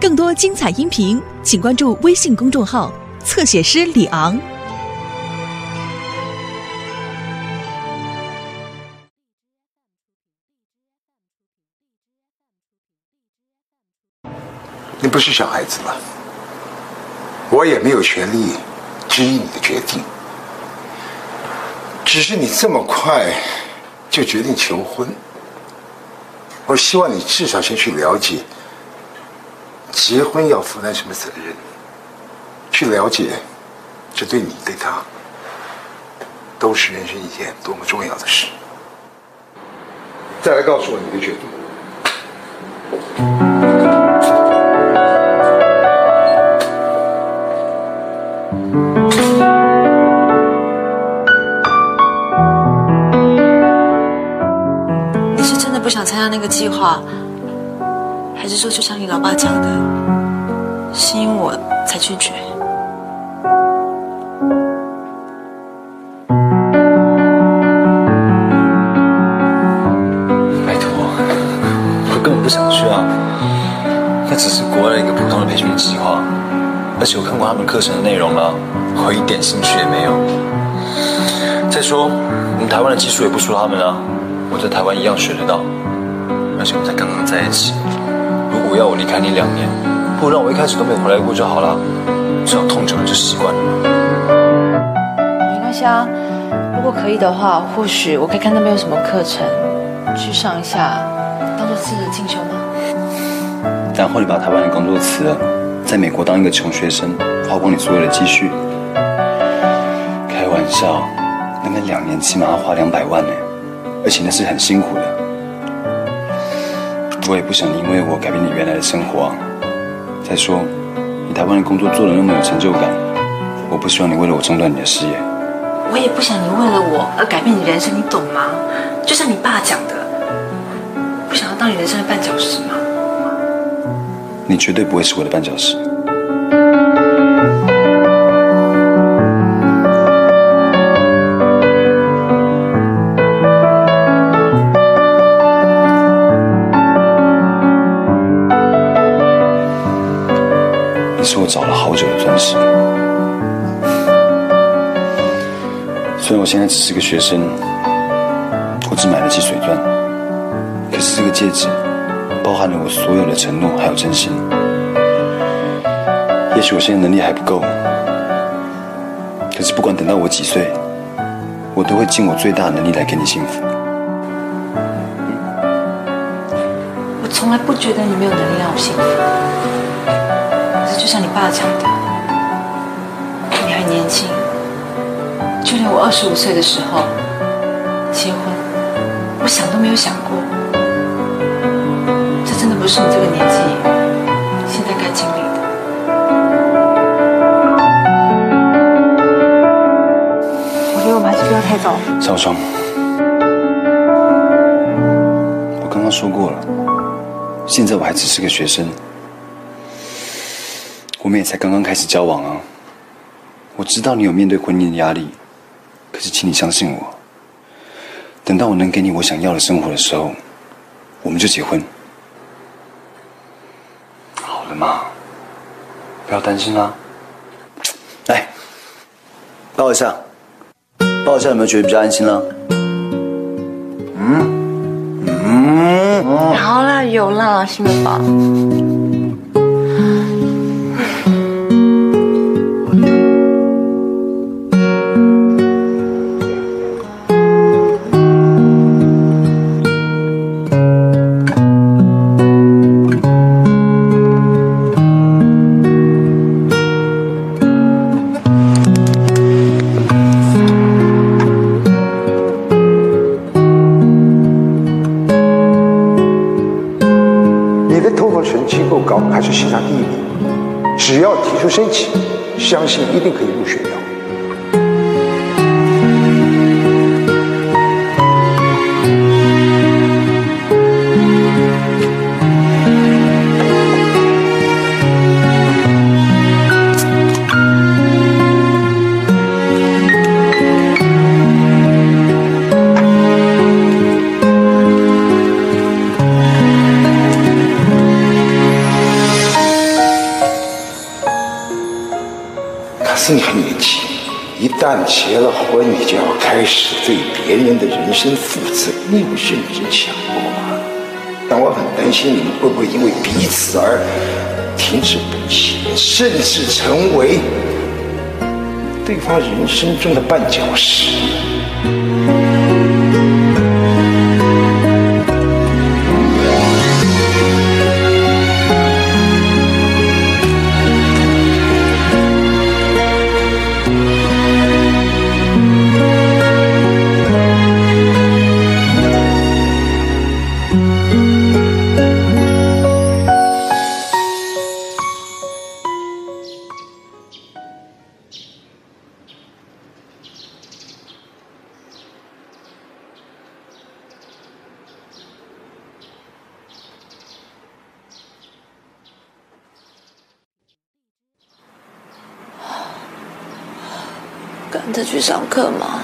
更多精彩音频，请关注微信公众号“侧写师李昂”。你不是小孩子了，我也没有权利质疑你的决定。只是你这么快就决定求婚，我希望你至少先去了解结婚要负担什么责任，去了解这对你对他都是人生一件多么重要的事。再来告诉我你的决定。你是真的不想参加那个计划，还是说就像你老爸讲的，是因为我才拒绝？拜托，我根本不想去啊！那只是国外一个普通的培训计划，而且我看过他们课程的内容了，我一点兴趣也没有。再说，我们台湾的技术也不输他们啊，我在台湾一样学得到。而且我们才刚刚在一起，如果要我离开你两年，不如让我一开始都没有回来过就好了，只要痛久了就习惯了。没关系啊，如果可以的话，或许我可以看那边有什么课程，去上一下，当做自己的进修吗？然后你把台湾的工作辞了，在美国当一个穷学生，花光你所有的积蓄。开玩笑，那边两年起码要花两百万呢，而且那是很辛苦的。我也不想因为我改变你原来的生活。再说，你台湾的工作做的那么有成就感，我不希望你为了我中断你的事业。我也不想你为了我而改变你人生，你懂吗？就像你爸讲的，不想要当你人生的绊脚石吗？你绝对不会是我的绊脚石。找了好久的钻石。虽然我现在只是个学生，我只买得起水钻，可是这个戒指包含了我所有的承诺还有真心。也许我现在能力还不够，可是不管等到我几岁，我都会尽我最大能力来给你幸福。我从来不觉得你没有能力让我幸福。就像你爸讲的，你还年轻，就连我二十五岁的时候结婚，我想都没有想过。这真的不是你这个年纪现在该经历的。我觉得我们还是不要太早。小双，我刚刚说过了，现在我还只是个学生。我们也才刚刚开始交往啊！我知道你有面对婚姻的压力，可是请你相信我，等到我能给你我想要的生活的时候，我们就结婚。好了嘛，不要担心啦。来，抱一下，抱一下，有没有觉得比较安心了？嗯嗯，好啦，有啦，信了还是西藏第一名，只要提出申请，相信一定可以入选的。结了婚，你就要开始对别人的人生负责。你有认真想过吗？但我很担心你们会不会因为彼此而停止不前，甚至成为对方人生中的绊脚石。赶着去上课吗？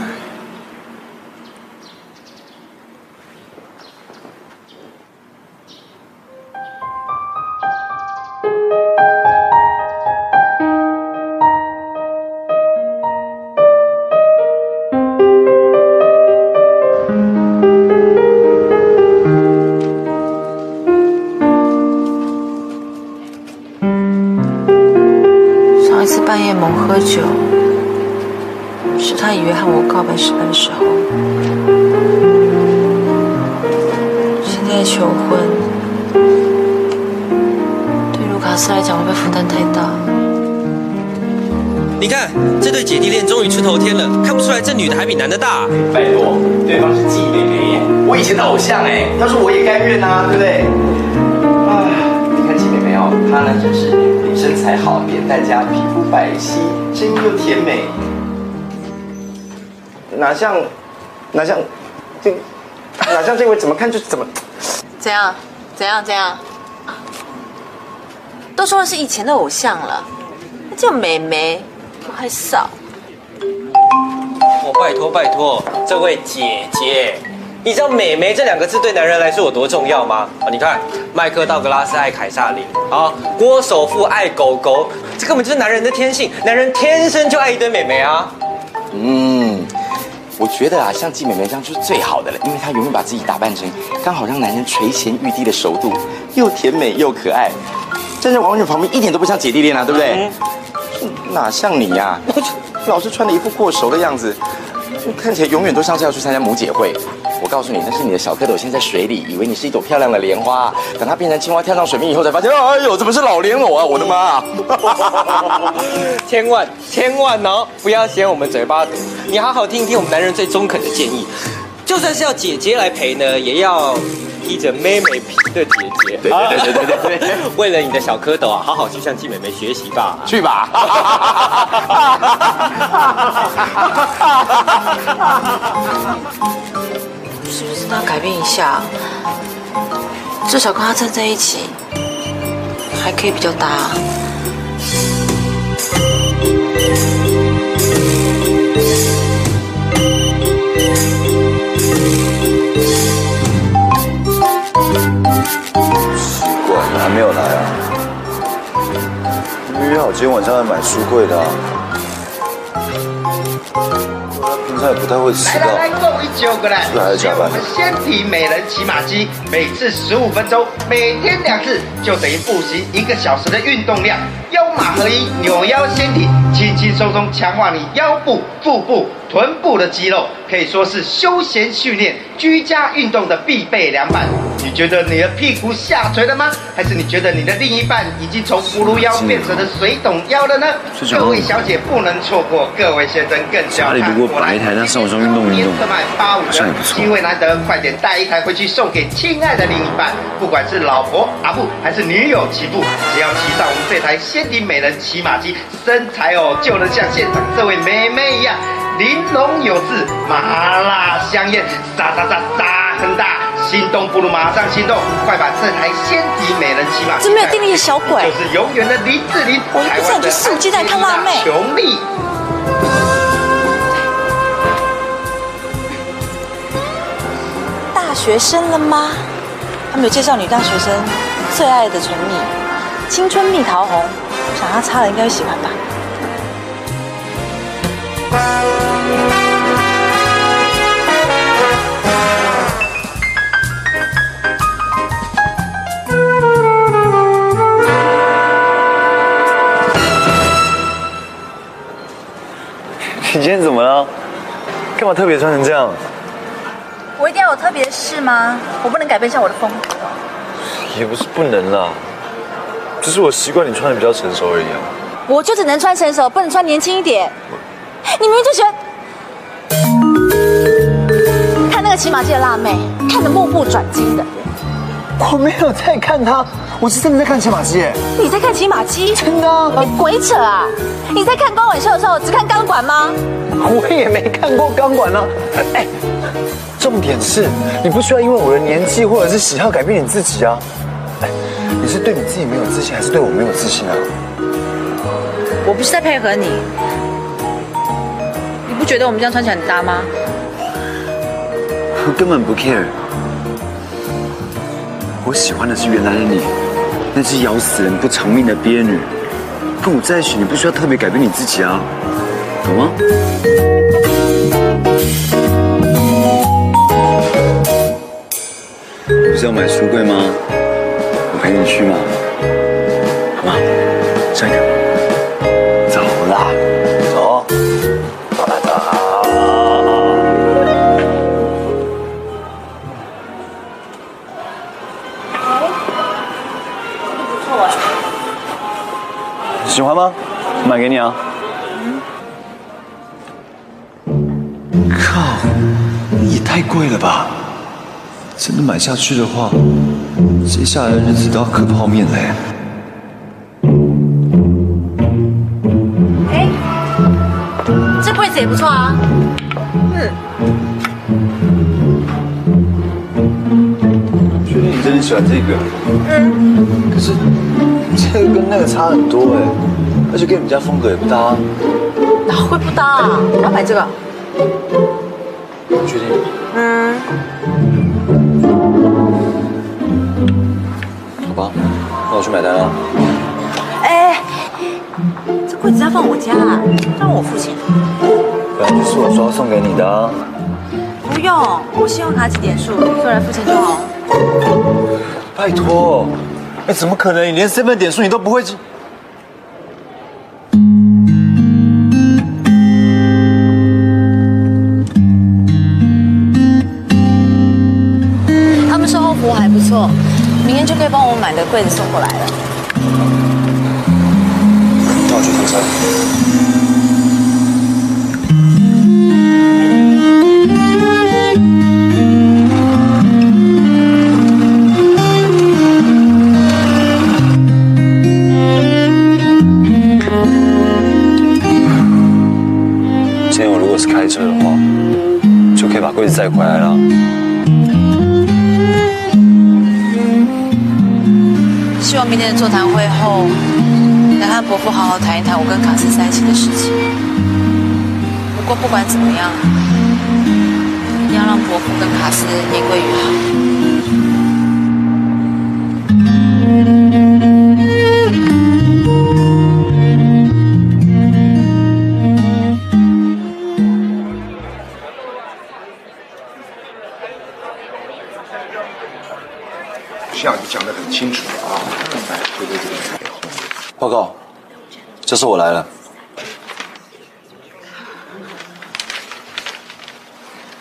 好，脸蛋佳，皮肤白皙，声音又甜美。哪像，哪像，这哪像这位怎么看就怎么，怎样，怎样，怎样？都说是以前的偶像了，叫美眉，我还少。哦，拜托拜托，这位姐姐，你知道“美眉”这两个字对男人来说有多重要吗？啊，你看，麦克道格拉斯爱凯撒琳，啊，郭首富爱狗狗，这根本就是男人的天性，男人天生就爱一堆美眉啊。嗯。我觉得啊，像季美美这样就是最好的了，因为她永远把自己打扮成刚好让男人垂涎欲滴的熟度，又甜美又可爱。站在王文女旁边一点都不像姐弟恋啊，对不对？哪像你呀，老是穿的一副过熟的样子，看起来永远都像是要去参加母姐会。我告诉你，那是你的小蝌蚪，现在水里，以为你是一朵漂亮的莲花。等它变成青蛙跳上水面以后，才发现，哎呦，怎么是老莲藕啊！我的妈！千万千万哦，不要嫌我们嘴巴毒，你好好听听我们男人最中肯的建议。就算是要姐姐来陪呢，也要披着妹妹皮的姐姐。对对对对对对，为了你的小蝌蚪啊，好好去向季美美学习吧。去吧。是不是他改变一下？至少跟他站在一起，还可以比较搭。奇怪，你还没有来啊？约好今天晚上要买书柜的。平常也不太会迟到。来来来，各位九个人，我们先体美人骑马机，每次十五分钟，每天两次，就等于步行一个小时的运动量。腰马合一，扭腰先体，轻轻松松强化你腰部、腹部、臀部的肌肉，可以说是休闲训练、居家运动的必备凉拌。你觉得你的屁股下垂了吗？还是你觉得你的另一半已经从葫芦腰变成了水桶腰了呢？各位小姐不能错过，各位先生更要看。如果摆一台，那上午中运动运动，好像也不错。机会难得，快点带一台回去送给亲爱的另一半，不管是老婆阿布还是女友齐布，只要骑上我们这台仙顶美人骑马机，身材哦就能像现场这位美眉一样玲珑有致、麻辣香艳，沙沙沙沙很大。心动不如马上行动，快把这台仙体美人骑马真没有定力的小鬼，就是永远的林志玲，我不想去肆无忌惮看辣妹。大学生了吗？他们有介绍女大学生最爱的唇蜜，青春蜜桃红，想她擦了应该会喜欢吧。你今天怎么了？干嘛特别穿成这样？我一定要有特别的事吗？我不能改变一下我的风格。也不是不能啦，只是我习惯你穿的比较成熟而已啊。我就只能穿成熟，不能穿年轻一点。你明明就喜欢看那个骑马界的辣妹，看得目不转睛的。我没有在看他，我是真的在看骑马机。你在看骑马机？真的啊你鬼扯啊！你在看光尾秀的时候只看钢管吗？我也没看过钢管啊。哎，重点是你不需要因为我的年纪或者是喜好改变你自己啊。哎，你是对你自己没有自信，还是对我没有自信啊？我不是在配合你，你不觉得我们这样穿起来很搭吗？我根本不 care。我喜欢的是原来的你，那只咬死人不偿命的鳖女。跟我在一起，你不需要特别改变你自己啊，懂吗？不是要买书柜吗？我陪你去嘛，喜欢吗？买给你啊。靠，也太贵了吧！真的买下去的话，接下来的日子都要磕泡面嘞。哎，这柜子也不错啊。嗯确定你真的喜欢这个？嗯。可是这个跟那个差很多哎，而且跟你们家风格也不搭。哪会不搭啊？我要买这个。确定？嗯，好吧，那我去买单了。哎，这柜子要放我家啊，让我付钱。本来就是我说要送给你的啊。不用，我信用卡几点数，过来付钱就好。拜托，哎，怎么可能？你连身份点数你都不会记？他们售后服务还不错，明天就可以帮我买的柜子送过来了。跟卡斯在一起的事情。不过不管怎么样，一定要让伯父跟卡斯言归于好。像你讲的很清楚啊，哎，对对对。报告，教授我来了。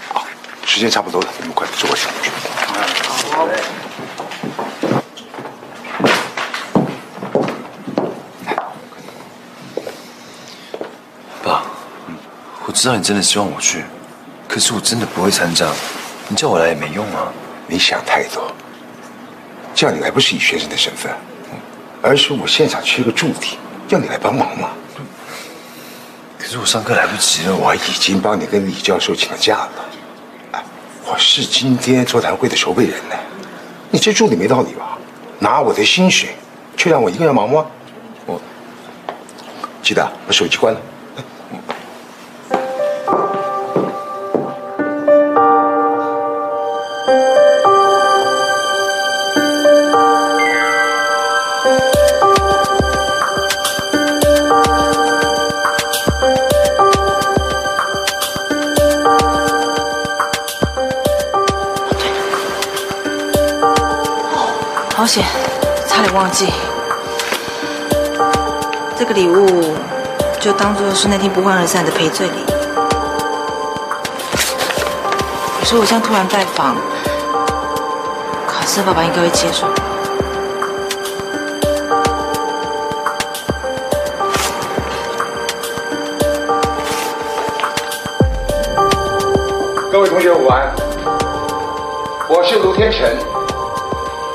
好，时间差不多了，你们快坐下去。爸，我知道你真的希望我去，可是我真的不会参加，你叫我来也没用啊。你想太多，叫你来不是以学生的身份，而是我现场缺个助理，要你来帮忙吗。可是我上课来不及了，我已经帮你跟李教授请了假了。哎，我是今天座谈会的筹备人呢，你这助理没道理吧？拿我的薪水，却让我一个人忙吗？我记得把手机关了。好险，差点忘记。这个礼物就当做是那天不欢而散的赔罪礼。可是我这样突然拜访，卡斯爸爸应该会接受。各位同学午安，我是卢天成，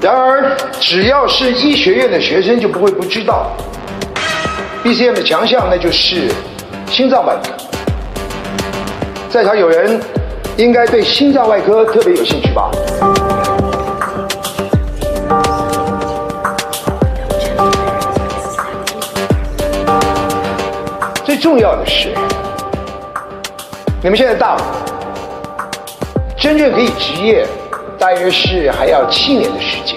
然而，只要是医学院的学生，就不会不知道 BCM 的强项，那就是心脏外科。在场有人应该对心脏外科特别有兴趣吧？最重要的是，你们现在大了，真正可以执业，大约是还要七年的时间。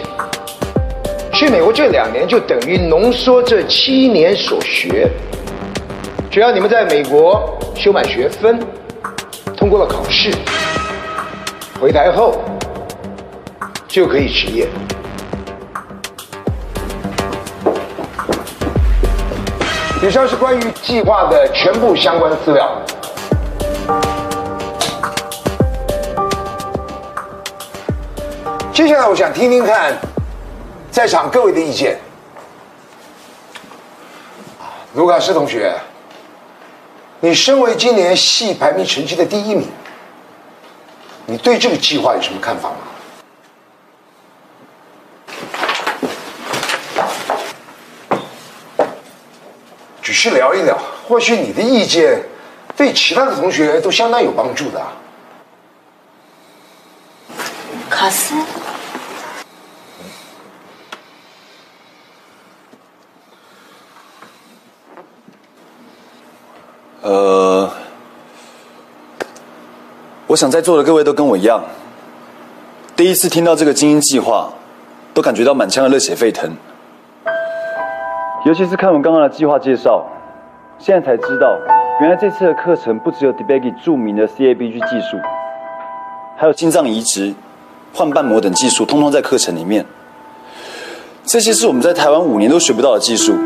去美国这两年就等于浓缩这七年所学。只要你们在美国修满学分，通过了考试，回台后就可以执业。以上是关于计划的全部相关资料。下来，我想听听看在场各位的意见。卢卡斯同学，你身为今年系排名成绩的第一名，你对这个计划有什么看法吗？只是聊一聊，或许你的意见对其他的同学都相当有帮助的。卡斯，呃，我想在座的各位都跟我一样，第一次听到这个精英计划，都感觉到满腔的热血沸腾。尤其是看完刚刚的计划介绍，现在才知道，原来这次的课程不只有 Debaggy 著名的 CABG 技术，还有心脏移植、换瓣膜等技术，通通在课程里面。这些是我们在台湾五年都学不到的技术。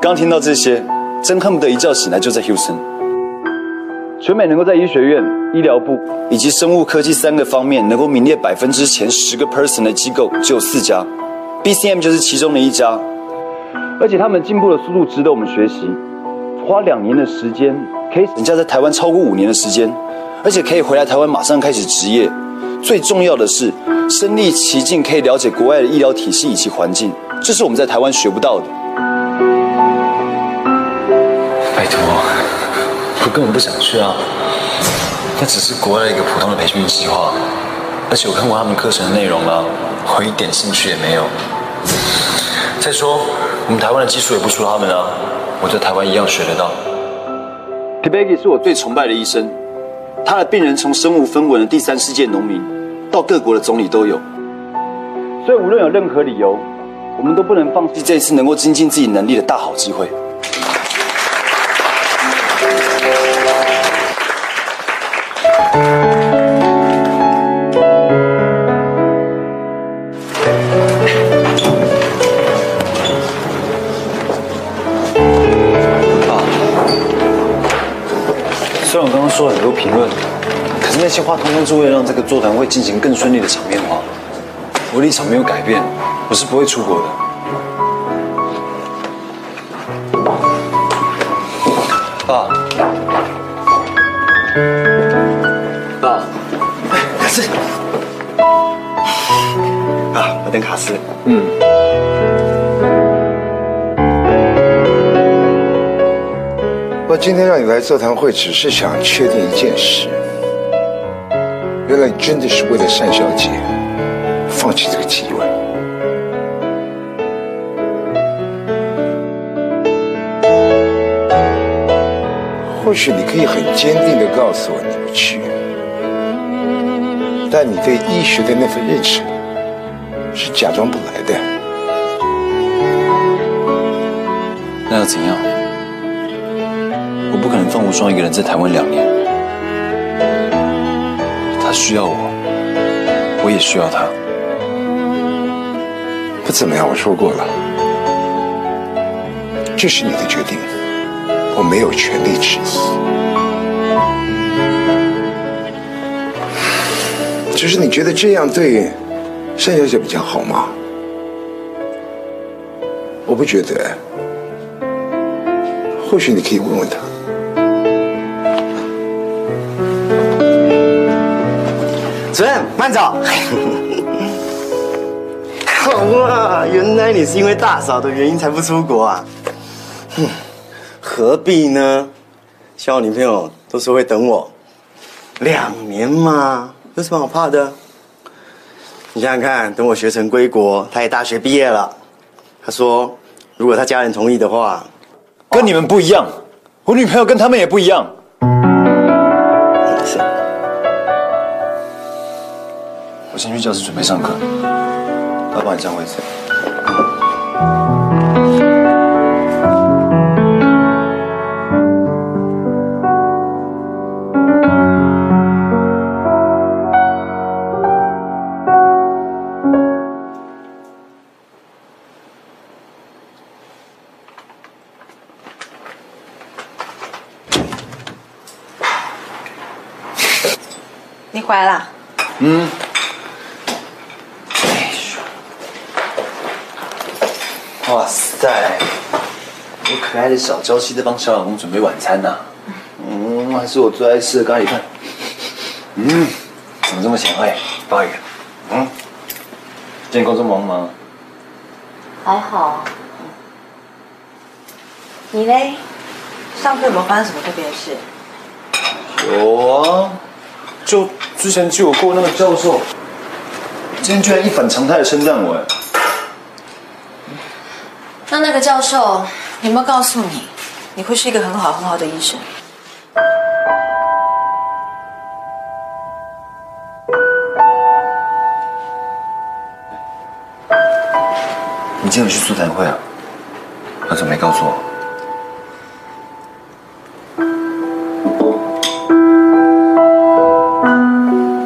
刚听到这些，真恨不得一觉醒来就在 Houston。全美能够在医学院、医疗部以及生物科技三个方面能够名列百分之前十个 person 的机构，只有四家，BCM 就是其中的一家。而且他们进步的速度值得我们学习。花两年的时间，可以人家在台湾超过五年的时间，而且可以回来台湾马上开始执业。最重要的是，身历其境可以了解国外的医疗体系以及环境，这是我们在台湾学不到的。根本不想去啊！那只是国外一个普通的培训计划，而且我看过他们课程的内容了，我一点兴趣也没有。再说，我们台湾的技术也不输他们啊，我在台湾一样学得到。Tibagi 是我最崇拜的医生，他的病人从身无分文的第三世界农民，到各国的总理都有。所以无论有任何理由，我们都不能放弃这次能够精进自己能力的大好机会。说了很多评论，可是那些话通通是为了让这个座谈会进行更顺利的场面话。我立场没有改变，我是不会出国的。爸，爸，卡斯，啊，我等卡斯。嗯。我今天让你来座谈会只是想确定一件事。原来你真的是为了单小姐放弃这个机会。或许你可以很坚定的告诉我你不去但你对医学的那份认识是假装不来的。那又怎样？我不可能放无双一个人在台湾两年。他需要我，我也需要他。不怎么样，我说过了，这是你的决定，我没有权利质疑。只是你觉得这样对单小姐比较好吗？我不觉得。或许你可以问问他。主任，慢走。哇，原来你是因为大嫂的原因才不出国啊？哼，何必呢？像我女朋友都是会等我两年嘛，有什么好怕的？你想想看，等我学成归国，她也大学毕业了。她说，如果她家人同意的话，跟你们不一样，我女朋友跟他们也不一样。我先去教室准备上课，他帮你占位置。你回来啦？嗯。哇塞，我可爱的小娇妻在帮小老公准备晚餐呢、嗯，还是我最爱吃的咖喱饭。嗯，怎么这么前卫？抱一个。嗯，今天工作忙吗？还好。你嘞？上次有没有发生什么特别的事？有啊，就之前接我过那个教授，今天居然一反常态的称赞我，哎。教授有没有告诉你，你会是一个很好很好的医生？你今天有去座谈会啊？他怎么没告诉我？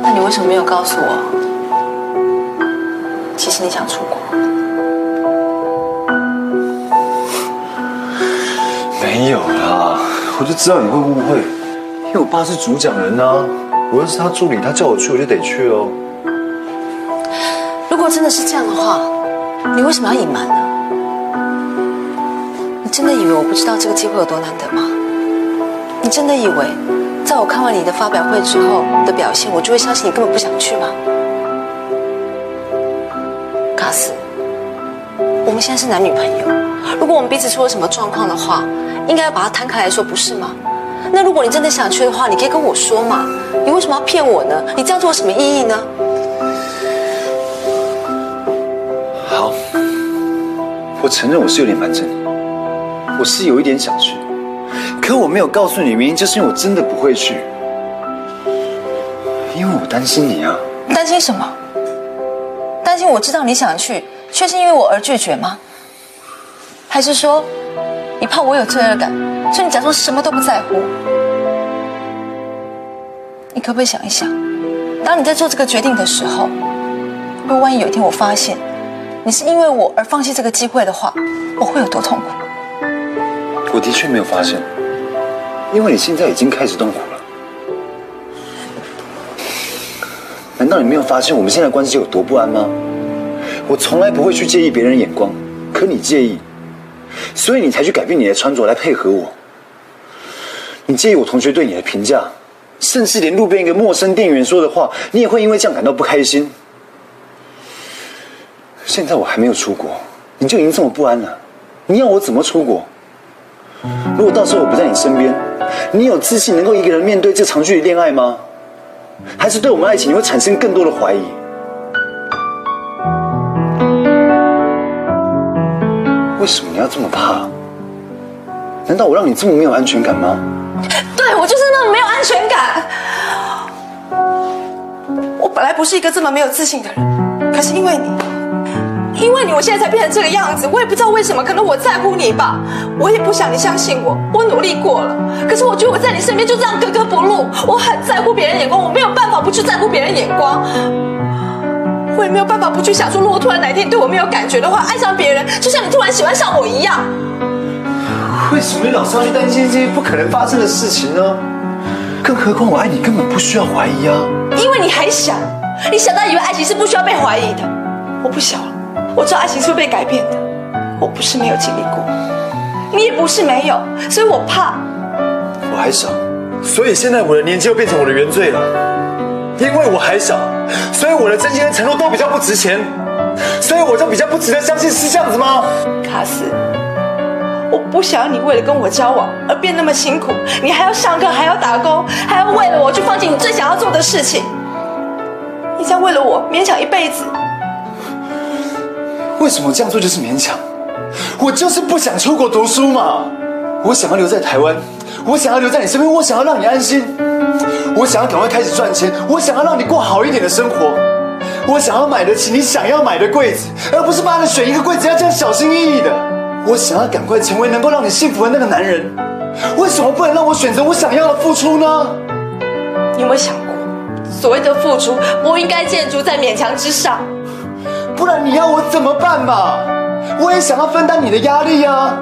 那你为什么没有告诉我？其实你想出我就知道你会误会，因为我爸是主讲人啊，我又是他助理，他叫我去我就得去哦。如果真的是这样的话，你为什么要隐瞒呢？你真的以为我不知道这个机会有多难得吗？你真的以为，在我看完你的发表会之后的表现，我就会相信你根本不想去吗？卡斯，我们现在是男女朋友，如果我们彼此出了什么状况的话，应该要把它摊开来说，不是吗？那如果你真的想去的话，你可以跟我说嘛。你为什么要骗我呢？你这样做有什么意义呢？好，我承认我是有点瞒着你，我是有一点想去，可我没有告诉你原因，就是因为我真的不会去，因为我担心你啊。担心什么？担心我知道你想去，却是因为我而拒绝吗？还是说，你怕我有罪恶感，所以你假装什么都不在乎？你可不可以想一想，当你在做这个决定的时候，如果万一有一天我发现你是因为我而放弃这个机会的话，我会有多痛苦？我的确没有发现，因为你现在已经开始痛苦了。难道你没有发现我们现在关系有多不安吗？我从来不会去介意别人眼光，可你介意，所以你才去改变你的穿着来配合我。你介意我同学对你的评价，甚至连路边一个陌生店员说的话，你也会因为这样感到不开心。现在我还没有出国，你就已经这么不安了，你要我怎么出国？如果到时候我不在你身边，你有自信能够一个人面对这长距离恋爱吗？还是对我们爱情你会产生更多的怀疑？为什么你要这么怕？难道我让你这么没有安全感吗？对我就是那么没有安全感。我本来不是一个这么没有自信的人，可是因为你，因为你，我现在才变成这个样子。我也不知道为什么，可能我在乎你吧。我也不想你相信我，我努力过了，可是我觉得我在你身边就这样格格不入。我很在乎别人眼光，我没有办法不去在乎别人眼光。我也没有办法不去想说，如果突然哪一天你对我没有感觉的话，爱上别人，就像你突然喜欢上我一样。为什么你老是要去担心这些不可能发生的事情呢？更何况我爱你根本不需要怀疑啊！因为你还小，你小到以为爱情是不需要被怀疑的。我不小了，我知道爱情是会被改变的。我不是没有经历过，你也不是没有，所以我怕。我还小，所以现在我的年纪又变成我的原罪了。因为我还小，所以我的真心和承诺都比较不值钱，所以我就比较不值得相信，是这样子吗？卡斯，我不想要你为了跟我交往而变那么辛苦，你还要上课，还要打工，还要为了我去放弃你最想要做的事情。你这样为了我勉强一辈子，为什么这样做就是勉强？我就是不想出国读书嘛，我想要留在台湾，我想要留在你身边，我想要让你安心。我想要赶快开始赚钱，我想要让你过好一点的生活，我想要买得起你想要买的柜子，而不是帮你选一个柜子要这样小心翼翼的。我想要赶快成为能够让你幸福的那个男人，为什么不能让我选择我想要的付出呢？你有没有想过，所谓的付出不应该建筑在勉强之上？不然你要我怎么办嘛？我也想要分担你的压力啊！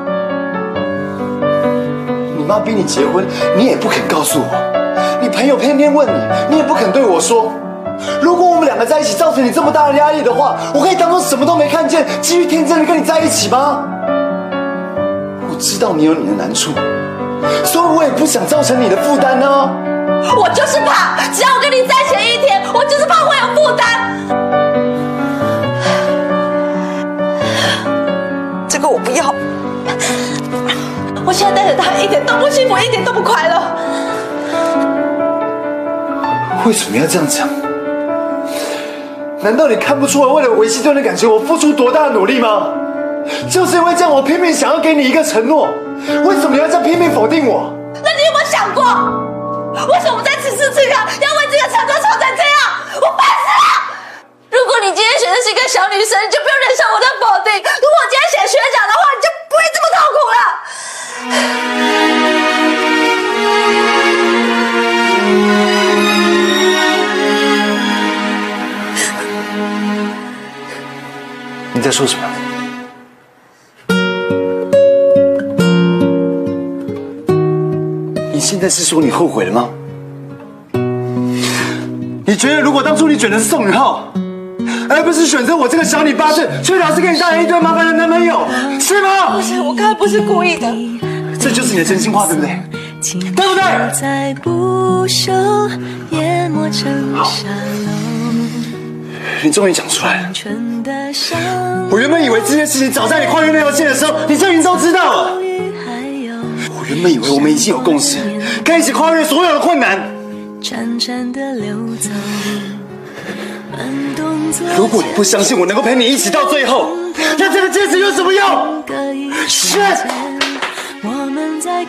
你妈逼你结婚，你也不肯告诉我。你朋友偏偏问你，你也不肯对我说。如果我们两个在一起造成你这么大的压力的话，我可以当做什么都没看见，继续天真的跟你在一起吗？我知道你有你的难处，所以我也不想造成你的负担呢。我就是怕，只要我跟你在一起一天，我就是怕会有负担。这个我不要。我现在带着他一点都不幸福，一点都不快乐。为什么要这样讲？难道你看不出来，为了维系这段感情，我付出多大的努力吗？就是因为这样，我拼命想要给你一个承诺。为什么你要这样拼命否定我？那你有没有想过，为什么我在此时此刻要为这个承诺吵成这样？我烦死了！如果你今天选的是一个小女生，你就不用忍在说什么？你现在是说你后悔了吗？你觉得如果当初你选的是宋雨浩，而不是选择我这个小你八岁却老是给你带来一堆麻烦的男朋友，是吗？不是，我刚才不是故意的。这就是你的真心话，对不对？对不对？好。你终于讲出来了。我原本以为这件事情早在你跨越那条线的时候，你就已经都知道了。我原本以为我们已经有共识，可以一起跨越所有的困难。如果你不相信我能够陪你一起到最后，那这个戒指有什么用？是。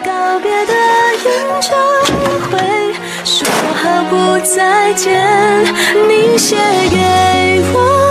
告别的演唱会，说好不再见。你写给我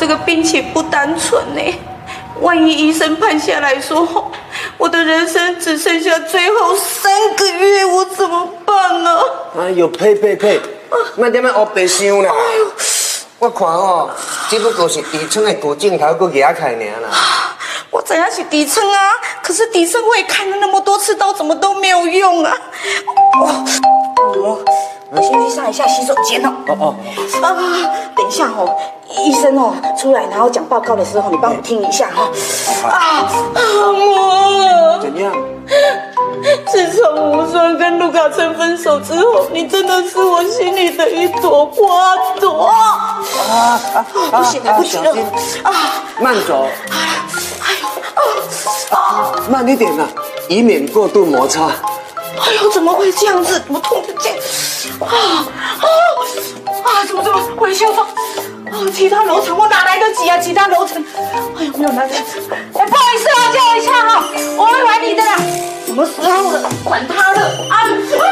这个病情不单纯呢，万一医生判下来说我的人生只剩下最后三个月，我怎么办呢？哎呦，呸呸呸！那点么黑白想啦。我看哦，只不过是底层的骨镜头搁牙开尔啦。我怎样是底层啊，可是底层我也看了那么多次刀，怎么都没有用啊！哦，我我先去上一下洗手间哦。哦哦。啊，等一下哦，医生哦出来然后讲报告的时候，你帮我听一下哈。啊，阿莫。怎样？自从吴双跟陆卡成分手之后，你真的是我心里的一朵花朵。啊啊！不行了，不行了！啊，慢走。哎呦，啊，慢一点啊，以免过度摩擦。哎呦，怎么会这样子？我痛的这样。啊啊啊！怎么怎么？我的心脏。哦，其他楼层我哪来得及啊？其他楼层，哎呦，没有来得及。哎，不好意思啊，叫我一下哈，我会还你的啦。什么时候了？管他的！啊，哎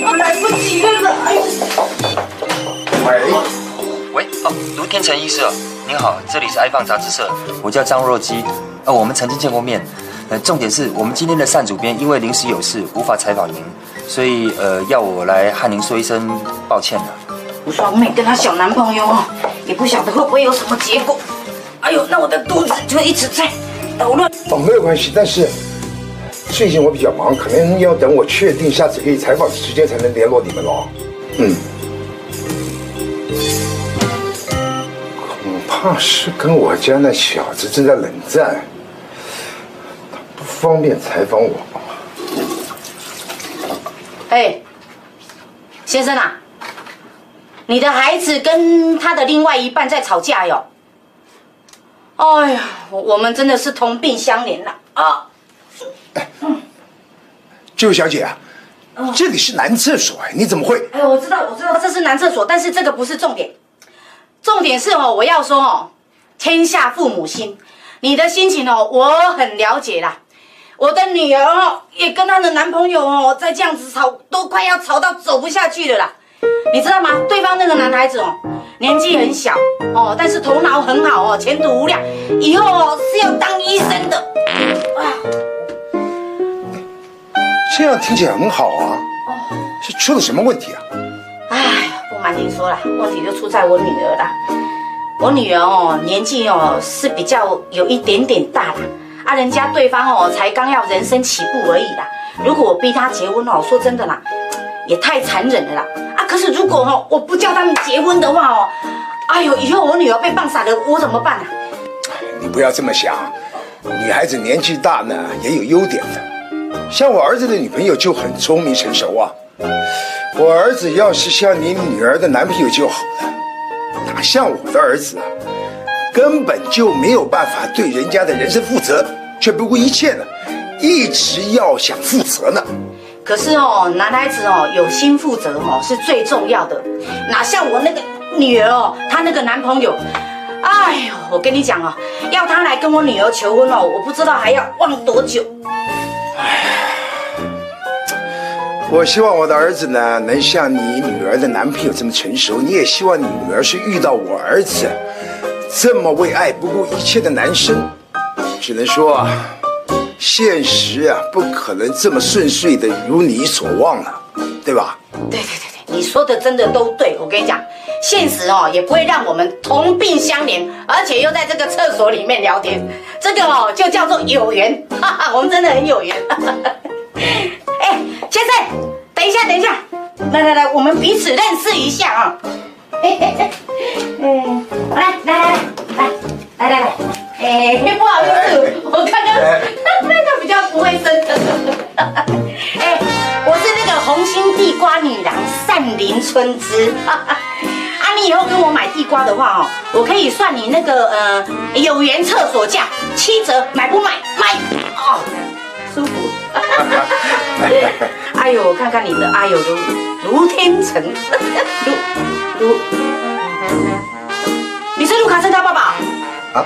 呦，来不及了！哎呦。喂。喂，哦，卢天成医师，您好，这里是爱放杂志社，我叫张若基，呃，我们曾经见过面，呃，重点是我们今天的单主编因为临时有事无法采访您，所以呃，要我来和您说一声抱歉了。吴双妹跟她小男朋友哦，也不晓得会不会有什么结果。哎呦，那我的肚子就一直在捣乱。哦，没有关系，但是最近我比较忙，可能要等我确定下次可以采访的时间才能联络你们喽。嗯，恐怕是跟我家那小子正在冷战，方便采访我。哎，先生啊。你的孩子跟他的另外一半在吵架哟！哎呀，我们真的是同病相怜了啊！这位小姐啊，这里是男厕所，你怎么会？哎，我知道，我知道这是男厕所，但是这个不是重点，重点是哦，我要说哦，天下父母心，你的心情哦，我很了解啦。我的女儿哦，也跟她的男朋友哦，再这样子吵，都快要吵到走不下去了啦。你知道吗？对方那个男孩子哦，年纪很小哦，但是头脑很好哦，前途无量，以后哦是要当医生的。啊，这样听起来很好啊。哦，是出了什么问题啊？哎，不瞒您说了，问题就出在我女儿了。我女儿哦，年纪哦是比较有一点点大了啊，人家对方哦才刚要人生起步而已啦。如果我逼他结婚哦，说真的啦。也太残忍了啦！啊，可是如果哦我不叫他们结婚的话哦，哎呦，以后我女儿被棒傻了，我怎么办啊？你不要这么想，女孩子年纪大呢也有优点的，像我儿子的女朋友就很聪明成熟啊。我儿子要是像你女儿的男朋友就好了，哪像我的儿子啊，根本就没有办法对人家的人生负责，却不顾一切的，一直要想负责呢。可是哦，男孩子哦，有心负责哦，是最重要的。哪像我那个女儿哦，她那个男朋友，哎呦，我跟你讲哦，要他来跟我女儿求婚哦，我不知道还要望多久。哎，我希望我的儿子呢，能像你女儿的男朋友这么成熟。你也希望你女儿是遇到我儿子这么为爱不顾一切的男生。只能说啊。现实啊，不可能这么顺遂的如你所望了，对吧？对对对对，你说的真的都对。我跟你讲，现实哦也不会让我们同病相怜，而且又在这个厕所里面聊天，这个哦就叫做有缘，哈哈，我们真的很有缘。哎，先生，等一下，等一下，来来来，我们彼此认识一下啊。嗯，来来来来来来来。哎，不好意思，我刚刚那个比较不会生。哎，我是那个红心地瓜女郎善林春枝。啊，你以后跟我买地瓜的话哦，我可以算你那个呃有缘厕所价七折，买不买？买哦，舒服。哎呦，我看看你的，哎呦，如如天成，如 如，你是卢卡森他爸爸。啊，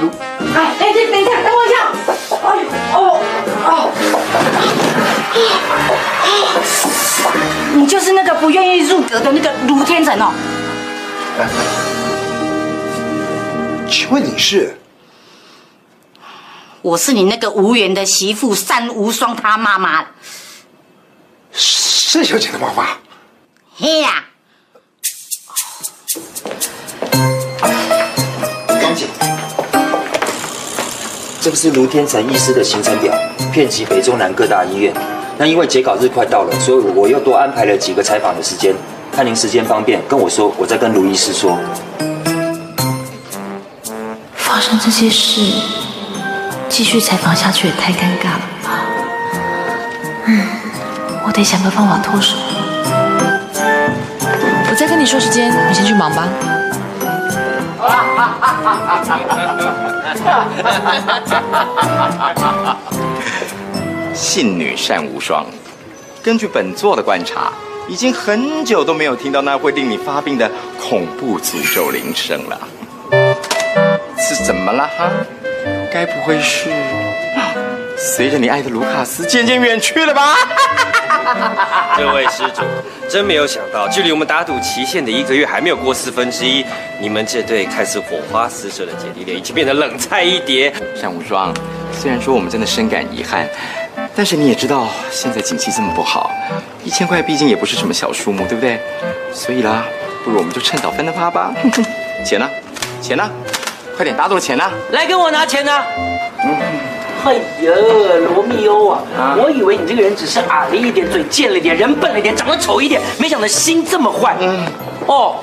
卢，哎，等等等一下，等我一下，哎，哦，哦，啊，啊，你就是那个不愿意入阁的那个卢天成哦。请问你是？我是你那个无缘的媳妇单无双她妈妈。单小姐的妈妈。嘿呀、芳姐，这个是卢天成医师的行程表，遍及北中南各大医院。那因为截稿日快到了，所以我又多安排了几个采访的时间。看您时间方便，跟我说，我再跟卢医师说。发生这些事，继续采访下去也太尴尬了吧？嗯，我得想个方法脱手。我再跟你说时间，你先去忙吧。信女善无双。根据本座的观察，已经很久都没有听到那会令你发病的恐怖诅咒铃声了。是怎么了哈？该不会是随着你爱的卢卡斯渐渐远去了吧？各位施主，真没有想到，距离我们打赌期限的一个月还没有过四分之一，你们这对看似火花四射的姐弟恋，已经变得冷菜一碟。单无双，虽然说我们真的深感遗憾，但是你也知道现在景气这么不好，一千块毕竟也不是什么小数目，对不对？所以啦，不如我们就趁早分了它吧。钱呢？钱呢？快点，打赌的钱呢？来跟我拿钱呢、哎呀，罗密欧啊，我以为你这个人只是矮了一点，嘴贱了一点，人笨了一点，长得丑一点，没想到心这么坏。嗯哦，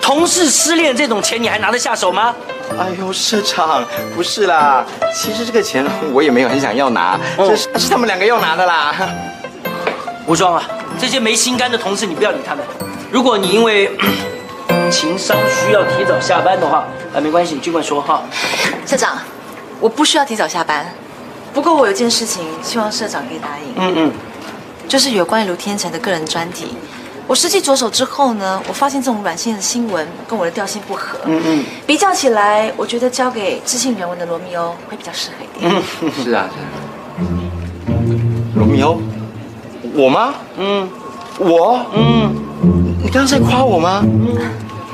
同事失恋这种钱你还拿得下手吗？哎呦，社长，不是啦，其实这个钱我也没有很想要拿，这是是他们两个要拿的啦。无双啊，这些没心肝的同事你不要理他们。如果你因为 情商需要提早下班的话，啊，没关系，你尽管说哈。社长，我不需要提早下班，不过我有件事情希望社长可以答应，嗯嗯，就是有关于卢天成的个人专题。我实际着手之后呢，我发现这种软性的新闻跟我的调性不合。嗯嗯比较起来，我觉得交给知性人文的罗密欧会比较适合一点。嗯，是啊，是啊。罗密欧，我吗？嗯，我？嗯，你刚刚在夸我吗？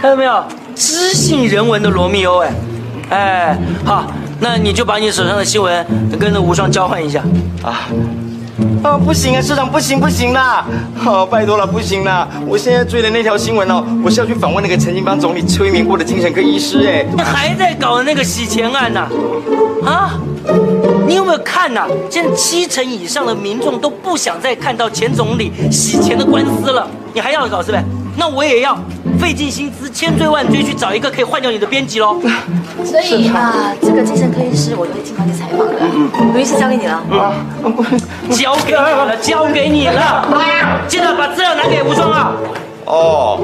看到没有？知性人文的罗密欧，哎，哎，好，那你就把你手上的新闻跟那无双交换一下啊。啊，不行啊，社长，不行不行啦！哦，拜托了，不行啦！我现在追的那条新闻哦，我是要去访问那个曾经帮总理催眠过的精神科医师哎。你还在搞那个洗钱案呢、啊？你有没有看呐、现在七成以上的民众都不想再看到前总理洗钱的官司了，你还要搞是呗？那我也要费尽心思、千追万追去找一个可以换掉你的编辑喽。所以啊，这个精神科医师我会尽快去采访的。卢医师交给你了。啊，交给你了，交给你了。记得把资料拿给无双啊。哦。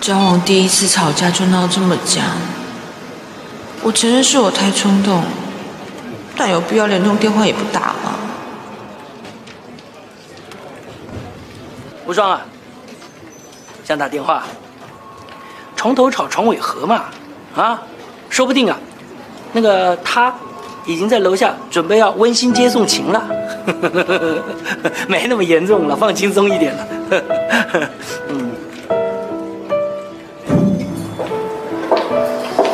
交往第一次吵架就闹这么僵，我承认是我太冲动，但有必要连通电话也不打吗？无双啊，想打电话，床头吵床尾和嘛，啊，说不定啊，那个他已经在楼下准备要温馨接送情了，没那么严重了，放轻松一点了。嗯，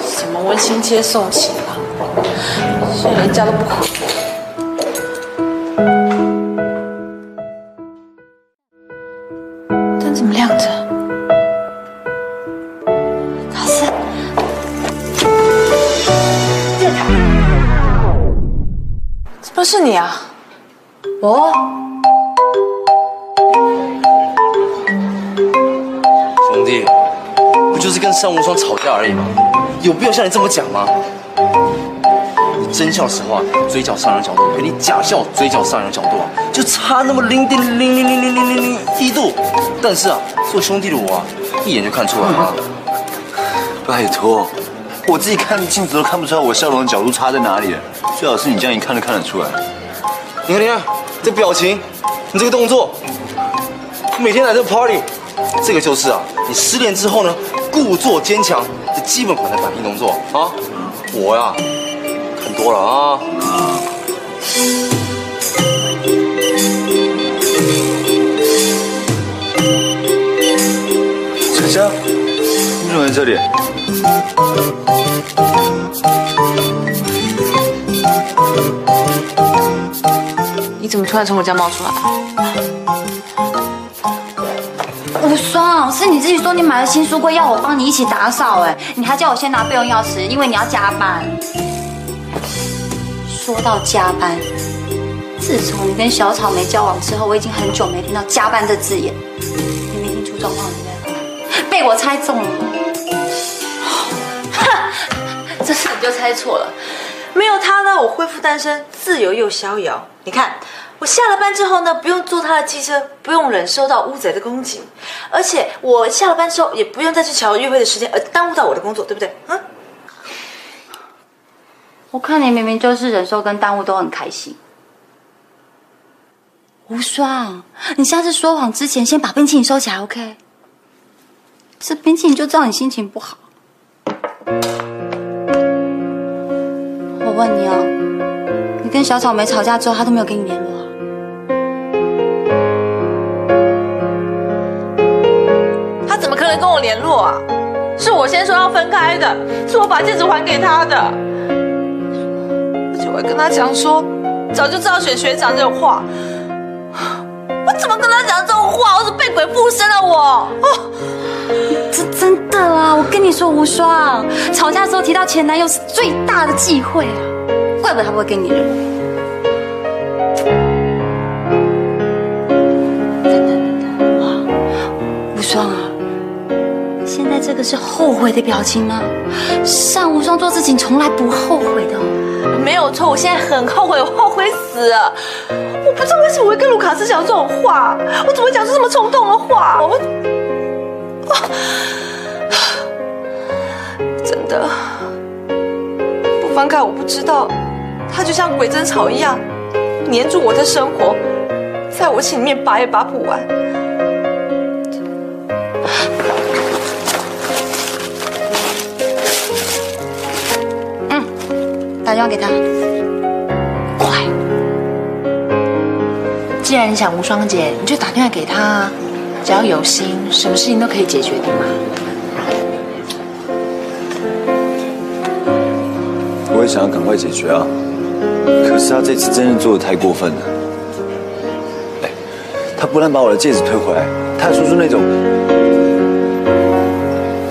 什么温馨接送情啊？现在连家都不回灯怎么亮着？卡斯，怎么是你啊？我兄弟，不就是跟尚无双吵架而已吗？有必要像你这么讲吗？真笑的时候啊，嘴角上扬角度，跟你假笑嘴角上扬角度啊，就差那么零点零零零零零零零一度。但是啊，做兄弟的我啊，一眼就看出来了。拜托，我自己看镜子都看不出来我笑容的角度差在哪里，最好是你这样一看就看得出来。你看，你看这表情，你这个动作，每天来这 party，这个就是啊，你失恋之后呢，故作坚强的基本款的反应动作啊。我呀、多了啊。佳佳，你怎么在这里？你怎么突然从我家冒出来？无双，是你自己说你买了新书柜，要我帮你一起打扫，哎，你还叫我先拿备用钥匙，因为你要加班。说到加班，自从你跟小草莓交往之后，我已经很久没听到加班这字眼。你没听出状况对不对？被我猜中了。哼，这次你就猜错了。没有他呢，我恢复单身，自由又逍遥。你看，我下了班之后呢，不用坐他的机车，不用忍受到乌贼的攻击，而且我下了班之后也不用再去瞧约会的时间，而耽误到我的工作，对不对？嗯。我看你明明就是忍受跟耽误都很开心。无双，你下次说谎之前先把冰淇淋收起来，OK？吃冰淇淋就知道你心情不好。我问你哦，你跟小草莓吵架之后，他都没有跟你联络啊？他怎么可能跟我联络啊？是我先说要分开的，是我把戒指还给他的，我跟他讲说，早就知道选学长这种话，我怎么跟他讲这种话？我是被鬼附身了，我哦。这真的啦！我跟你说，无双，吵架的时候提到前男友是最大的忌讳啊，怪不得他不会跟你认为。等等等等，哇，无双啊！现在这个是后悔的表情吗？像无双做事情从来不后悔的哦。没有错，我现在很后悔，我后悔死了。我不知道为什么会跟卢卡斯讲这种话，我怎么会讲出这么冲动的话？我。真的不翻开，我不知道，他就像鬼针草一样黏住我的生活，在我心里面拔也拔不完。打电话给他，快！既然你想无双姐，你就打电话给他。只要有心，什么事情都可以解决的嘛。我也想要赶快解决啊，可是他这次真的做的太过分了。哎，他不但把我的戒指退回来，他还说出那种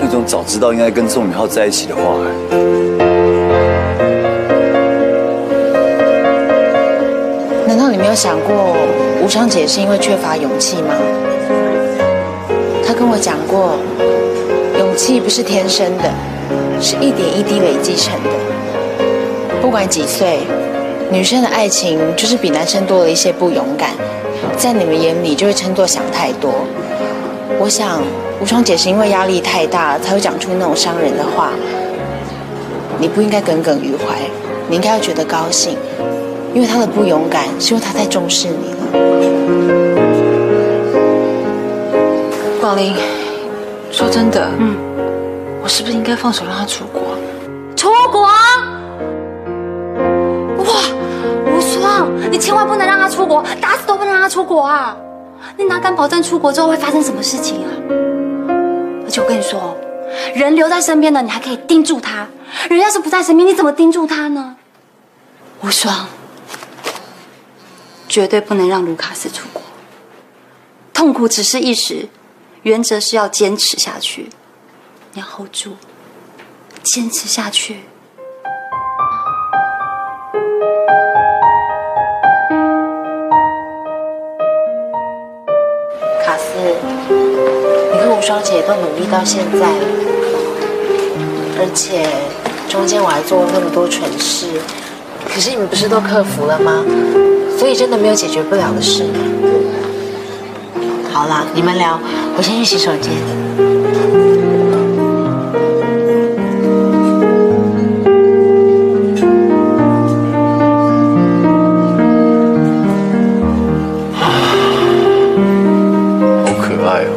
那种早知道应该跟宋宇浩在一起的话。有想过，无双姐是因为缺乏勇气吗？她跟我讲过，勇气不是天生的，是一点一滴累积成的。不管几岁，女生的爱情就是比男生多了一些不勇敢，在你们眼里就会称作想太多。我想无双姐是因为压力太大，才会讲出那种伤人的话。你不应该耿耿于怀，你应该要觉得高兴，因为他的不勇敢是因为他太重视你了。广林，说真的，嗯，我是不是应该放手让他出国？出国？哇，无双，你千万不能让他出国，打死都不能让他出国啊！你哪敢保证出国之后会发生什么事情啊？而且我跟你说，人留在身边的，你还可以盯住他；人要是不在身边，你怎么盯住他呢？无双，绝对不能让卢卡斯出国，痛苦只是一时。原则是要坚持下去，你要 hold 住，坚持下去。卡斯，你和无双姐都努力到现在，而且中间我还做了那么多蠢事，可是你们不是都克服了吗？所以真的没有解决不了的事。好啦，你们聊，我先去洗手间。好可爱哦！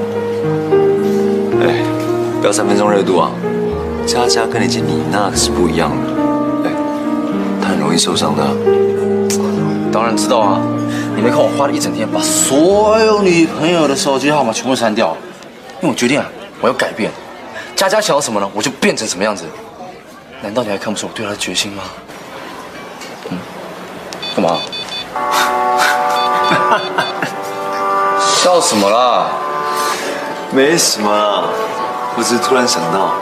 哎，不要三分钟热度啊！佳佳跟你姐你那可是不一样的。哎，她很容易受伤的。当然知道啊，你没看我花了一整天把所有女朋友的手机号码全部删掉，因为我决定啊，我要改变。佳佳想要什么呢，我就变成什么样子。难道你还看不出我对她的决心吗？嗯，干嘛？笑什么啦？没什么啦，我只是突然想到，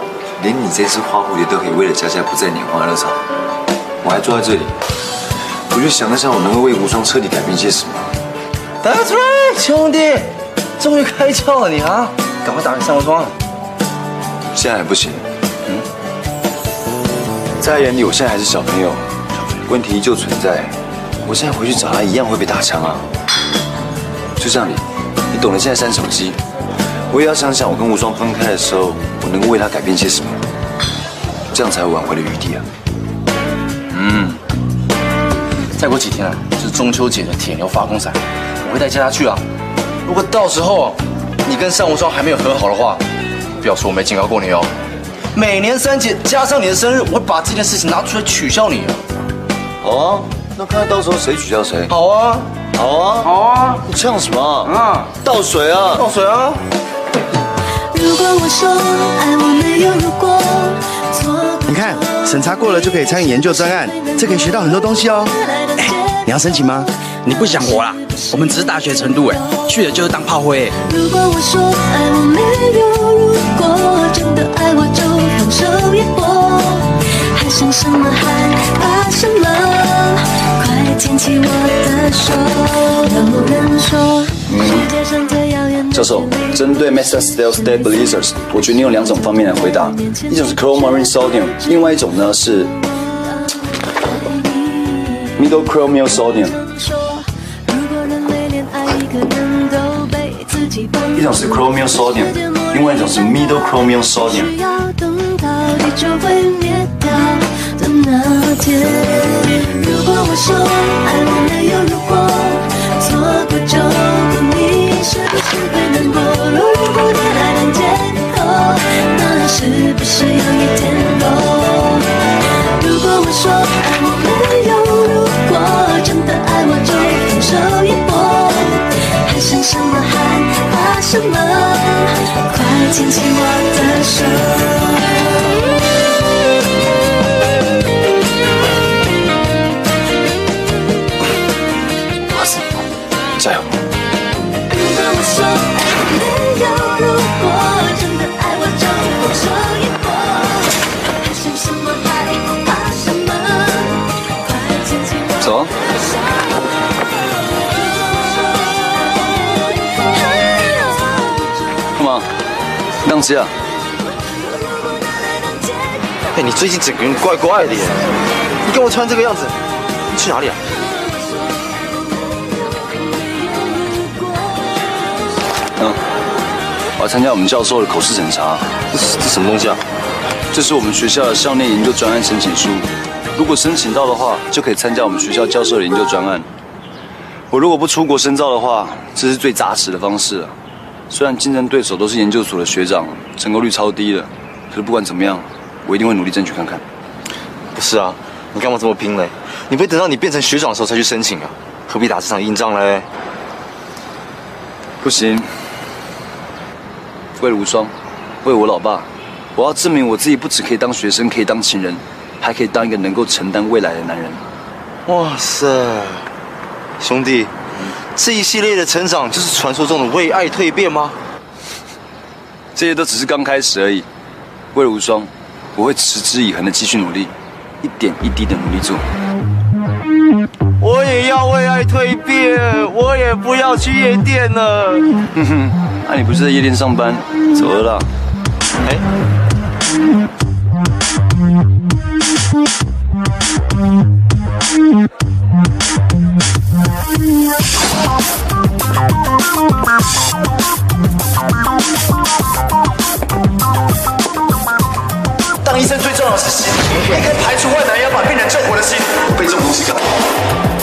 连你这只花蝴蝶都可以为了佳佳不再拈花惹草，我还坐在这里，我就想了想，我能够为无双彻底改变些什么。That's right，兄弟，终于开窍了你啊！赶快打给上无双。现在还不行，嗯，在他眼里我现在还是小朋友，问题依旧存在。我现在回去找他一样会被打枪啊。就像你，你懂得现在删手机，我也要想想我跟无双分开的时候，我能够为他改变些什么，这样才有挽回的余地啊。嗯，再过几天啊，就是中秋节的铁牛发功赛，我会带佳佳去啊。如果到时候你跟单无双还没有和好的话，不要说我没警告过你哦。每年三节加上你的生日，我会把这件事情拿出来取笑你啊。好啊，那看到时候谁取笑谁。好啊，好啊，好啊。你呛什么？啊，倒水啊，倒水啊。你看，审查过了就可以参与研究专案，这可以学到很多东西哦。哎，你要申请吗？你不想活啦？我们只是大学程度哎，去了就是当炮灰哎。如果我说爱我没有如果，真的爱我就放手一搏，还剩什么害怕什么？快牵起我的手。有人说，世界上教授，针对 Master Steel Stabilizers，我决定用两种方面来回答，一种是 Chromarine Sodium，另外一种呢是 Middle Chromium Sodium。一种是 Chromium Sodium，另外一种是 Middle Chromium Sodium。是有一天够？如果我说爱我没有如果，真的爱我就放手一搏，还剩什么还怕什么？快牵起我的手。亮机啊？哎，你最近整个人怪怪的耶！你跟我穿这个样子，你去哪里啊？嗯，我要参加我们教授的口试审查。这这什么东西啊？这是我们学校的校内研究专案申请书，如果申请到的话，就可以参加我们学校教授的研究专案。我如果不出国深造的话，这是最扎实的方式了。虽然竞争对手都是研究所的学长，成功率超低的，可是不管怎么样，我一定会努力争取看看。不是啊，你干嘛这么拼嘞？你不会等到你变成学长的时候才去申请啊？何必打这场硬仗嘞？不行，为了无双，为我老爸，我要证明我自己不只可以当学生，可以当情人，还可以当一个能够承担未来的男人。哇塞，兄弟，这一系列的成长就是传说中的为爱蜕变吗？这些都只是刚开始而已。为了无双，我会持之以恒的继续努力，一点一滴的努力做。我也要为爱蜕变，我也不要去夜店了。哼哼，那、你不是在夜店上班？走了啦。哎，救我的心。我被这种东西感动，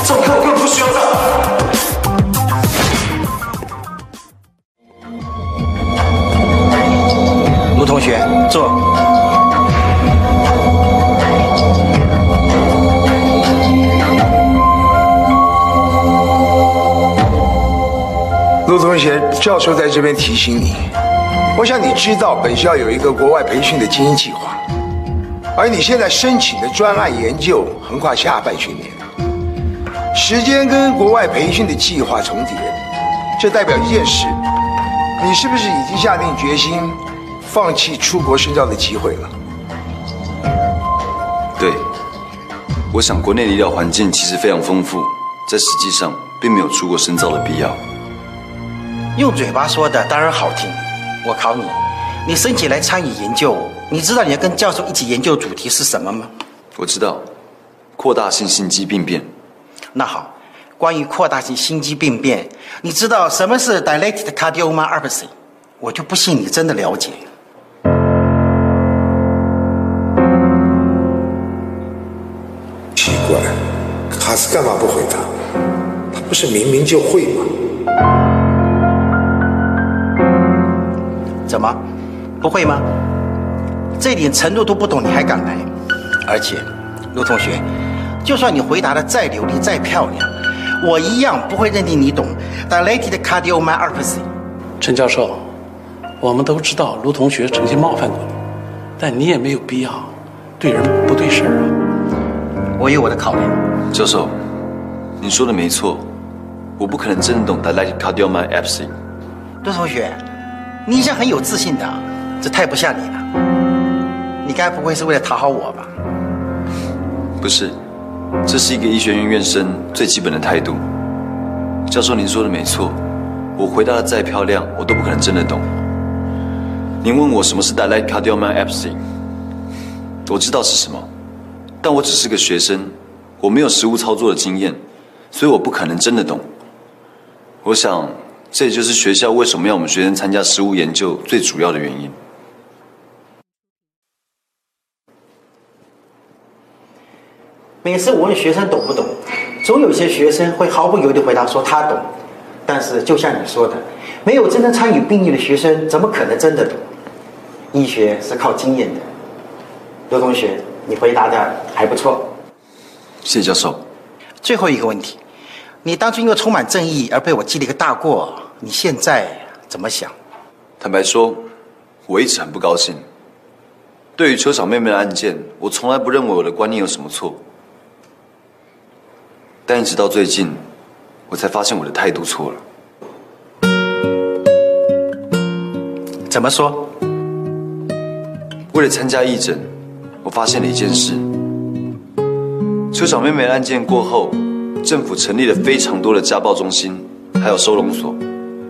这种歌我根本不需要唱。卢同学，坐。陆同学，教授在这边提醒你，我想你知道本校有一个国外培训的精英计划，而你现在申请的专案研究横跨下半学年，时间跟国外培训的计划重叠，这代表一件事，你是不是已经下定决心放弃出国深造的机会了？对，我想国内的医疗环境其实非常丰富，在实际上并没有出国深造的必要。用嘴巴说的当然好听，我考你，你申请来参与研究，你知道你要跟教授一起研究的主题是什么吗？我知道，扩大性心肌病变。那好，关于扩大性心肌病变，你知道什么是 dilated cardiomyopathy？我就不信你真的了解。奇怪，卡斯干嘛不回答？他不是明明就会吗？怎么，不会吗？这点程度都不懂，你还敢来？而且，陆同学，就算你回答的再流利、再漂亮，我一样不会认定你懂 dilated cardiomyopathy。陈教授，我们都知道卢同学曾经冒犯过你，但你也没有必要对人不对事儿啊。我有我的考量。教授，你说的没错，我不可能真的懂 dilated cardiomyopathy。陆同学，你一向很有自信的，这太不像你了。该不会是为了讨好我吧？不是，这是一个医学院院生最基本的态度。教授，您说的没错，我回答的再漂亮，我都不可能真的懂。您问我什么是 dilated cardiomyopathy，我知道是什么，但我只是个学生，我没有实物操作的经验，所以我不可能真的懂。我想，这也就是学校为什么要我们学生参加实物研究最主要的原因。每次我问学生懂不懂，总有些学生会毫不犹豫地回答说他懂。但是就像你说的，没有真正参与病例的学生，怎么可能真的懂？医学是靠经验的。刘同学，你回答的还不错。谢谢教授。最后一个问题，你当初因为充满正义而被我记了一个大过，你现在怎么想？坦白说，我一直很不高兴。对于邱小妹妹的案件，我从来不认为我的观念有什么错。但一直到最近，我才发现我的态度错了。怎么说？为了参加义诊，我发现了一件事：邱小妹妹案件过后，政府成立了非常多的家暴中心，还有收容所，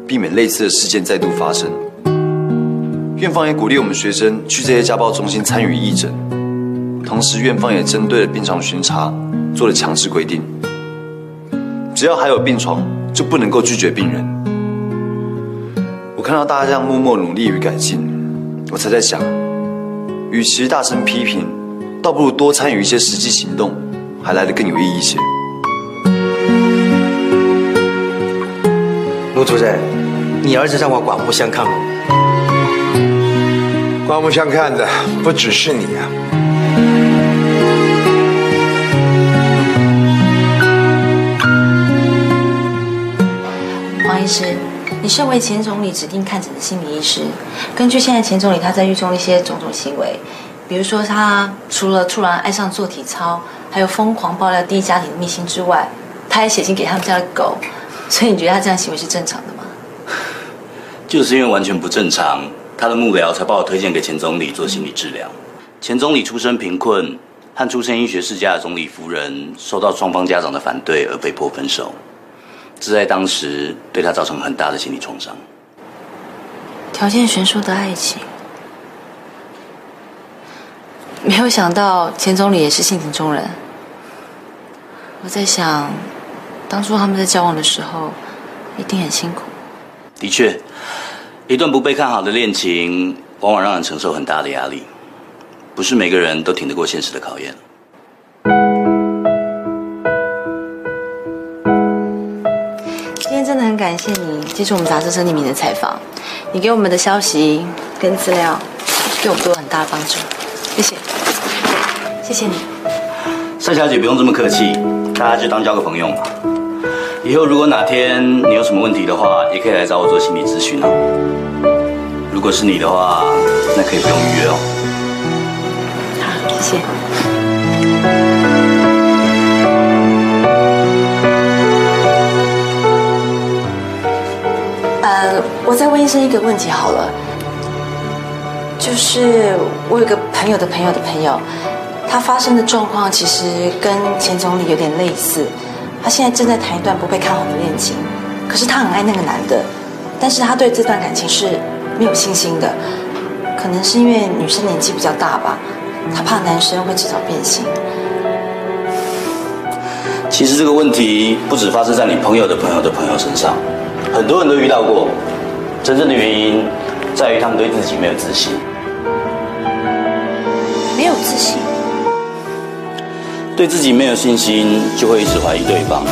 避免类似的事件再度发生。院方也鼓励我们学生去这些家暴中心参与义诊，同时院方也针对了病床巡查做了强制规定。只要还有病床，就不能够拒绝病人。我看到大家这样默默努力与改进，我才在想，与其大声批评，倒不如多参与一些实际行动，还来得更有意义一些。陆主任，你儿子让我刮目相看哦。刮目相看的不只是你啊。你身为前总理指定看诊的心理医师，根据现在前总理他在狱中一些种种行为，比如说他除了突然爱上做体操，还有疯狂爆料第一家庭的秘辛之外，他还写信给他们家的狗，所以你觉得他这样行为是正常的吗？就是因为完全不正常，他的幕僚才把我推荐给前总理做心理治疗。前总理出身贫困，和出身医学世家的总理夫人受到双方家长的反对而被迫分手，这在当时对他造成很大的心理创伤。条件悬殊的爱情，没有想到钱总理也是性情中人。我在想，当初他们在交往的时候，一定很辛苦。的确，一段不被看好的恋情，往往让人承受很大的压力，不是每个人都挺得过现实的考验。感谢你接受我们杂志社匿名的采访，你给我们的消息跟资料，对我们都有很大的帮助，谢谢，谢谢你。盛小姐不用这么客气，大家就当交个朋友嘛。以后如果哪天你有什么问题的话，也可以来找我做心理咨询啊。如果是你的话，那可以不用预约哦。好，谢谢。我再问医生一个问题好了，就是我有个朋友的朋友的朋友，他发生的状况其实跟前总理有点类似。他现在正在谈一段不被看好的恋情，可是他很爱那个男的，但是他对这段感情是没有信心的，可能是因为女生年纪比较大吧，他怕男生会迟早变心。其实这个问题不止发生在你朋友的朋友的朋友身上，很多人都遇到过。真正的原因在于他们对自己没有自信。没有自信，对自己没有信心，就会一直怀疑对方。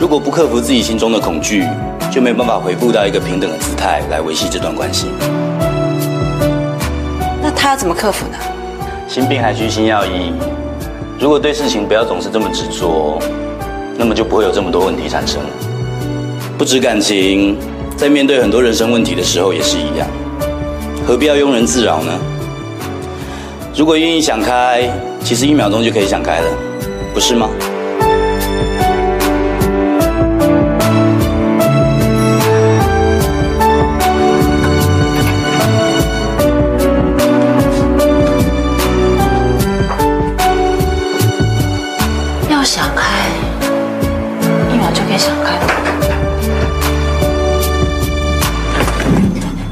如果不克服自己心中的恐惧，就没办法回复到一个平等的姿态来维系这段关系。那他要怎么克服呢？心病还需心药医。如果对事情不要总是这么执着，那么就不会有这么多问题产生。不止感情，在面对很多人生问题的时候也是一样，何必要庸人自扰呢？如果愿意想开，其实一秒钟就可以想开了，不是吗？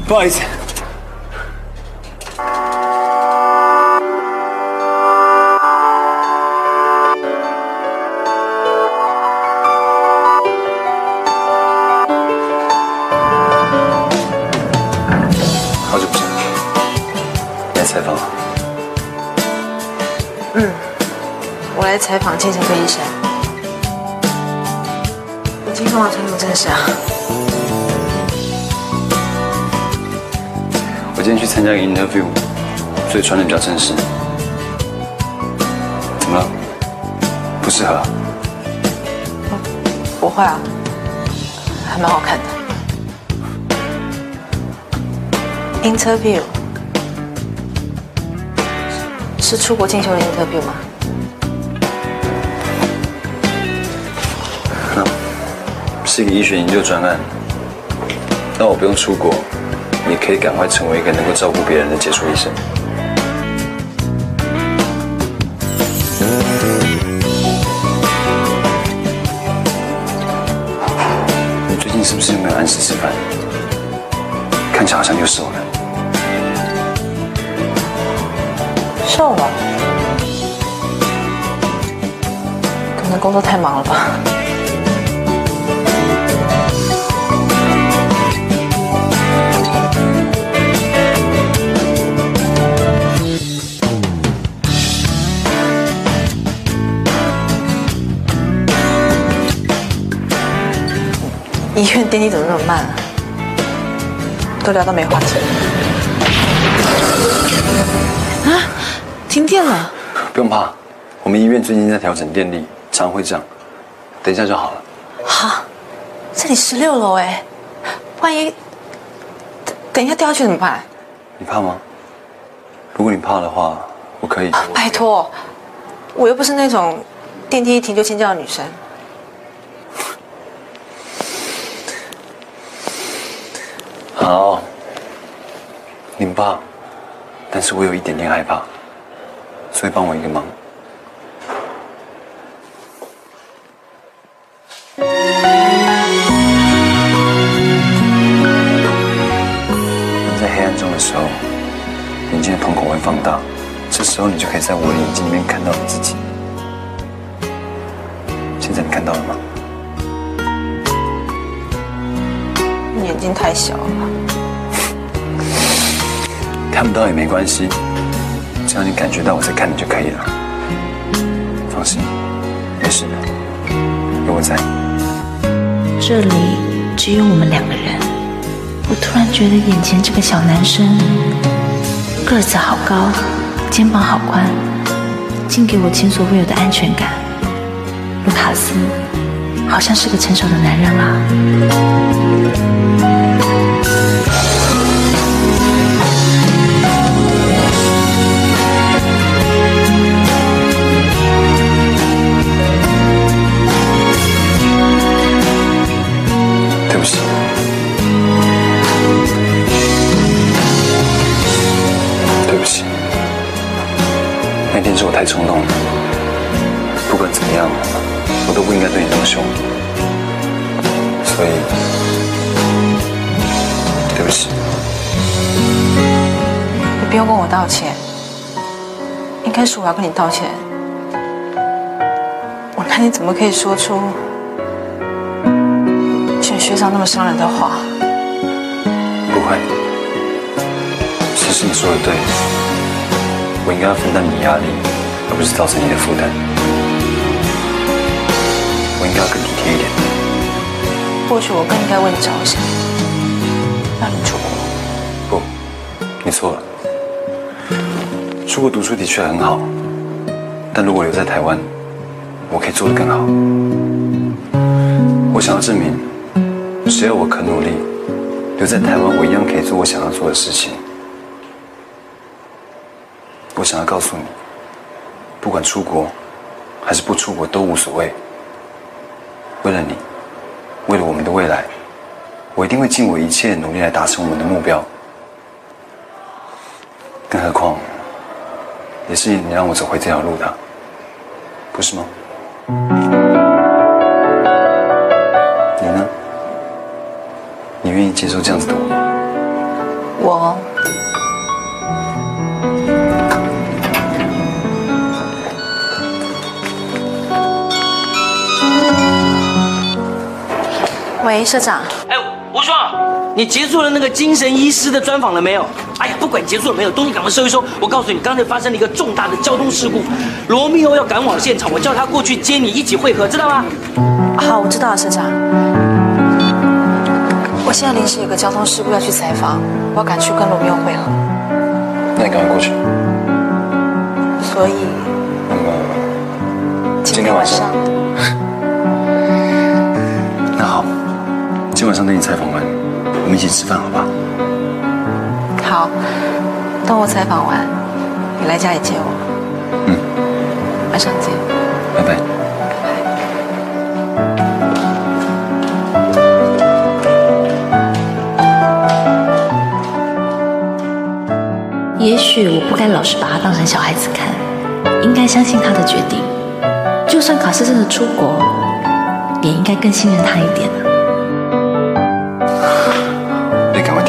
不好意思，好久不见，来采访？嗯，我来采访精神科医生。你今天干嘛穿那么正式啊？我今天去参加一个 interview，所以穿的比较正式。怎么了？不适合啊？不会啊，还蛮好看的。Interview 是出国进修的 interview 吗？是一个医学研究专案，那我不用出国，你可以赶快成为一个能够照顾别人的杰出医生。你最近是不是没有按时吃饭？看起来好像又瘦了。瘦了，可能工作太忙了吧。医院电梯怎么那么慢啊？都聊到没话题了。啊，停电了。不用怕，我们医院最近在调整电力，常会这样。等一下就好了。好，这里十六楼哎，万一等等一下掉下去怎么办？你怕吗？如果你怕的话，我可以。拜托，我又不是那种电梯一停就尖叫的女生。好，你不怕，但是我有一点点害怕，所以帮我一个忙。在黑暗中的时候，眼睛的瞳孔会放大，这时候你就可以在我的眼睛里面看到你自己。现在你看到了吗？眼睛太小了。看不到也没关系，只要你感觉到我在看你就可以了。放心，没事的，有我在。这里只有我们两个人。我突然觉得眼前这个小男生个子好高，肩膀好宽，竟给我前所未有的安全感。卢卡斯，好像是个成熟的男人啊。都不应该对你那么凶。所以，对不起。你不用跟我道歉，应该是我要跟你道歉。我那你怎么可以说出选学长那么伤人的话？不会，其实你说的对，我应该要分担你的压力，而不是造成你的负担。我应该要更体贴一点。或许我更应该为你着想，让你出国。不，你错了。出国读书的确很好，但如果留在台湾，我可以做得更好。我想要证明，只要我肯努力，留在台湾，我一样可以做我想要做的事情。我想要告诉你，不管出国还是不出国都无所谓。为了你，为了我们的未来，我一定会尽我一切努力来达成我们的目标。更何况，也是你让我走回这条路的，不是吗？你呢？你愿意接受这样子的我？喂，社长。哎，吴双，你结束了那个精神医师的专访了没有？哎呀，不管结束了没有，东西赶快收一收。我告诉你，刚才发生了一个重大的交通事故，罗密欧要赶往现场，我叫他过去接你一起会合，知道吗？好，我知道了，社长。我现在临时有个交通事故要去采访，我要赶去跟罗密欧会合，那你赶快过去。所以那么今天晚上，今晚上等你采访完，我们一起吃饭，好不好？好，等我采访完，你来家里接我。嗯，晚上见。拜拜。也许我不该老是把他当成小孩子看，应该相信他的决定。就算卡斯真的出国，也应该更信任他一点啊。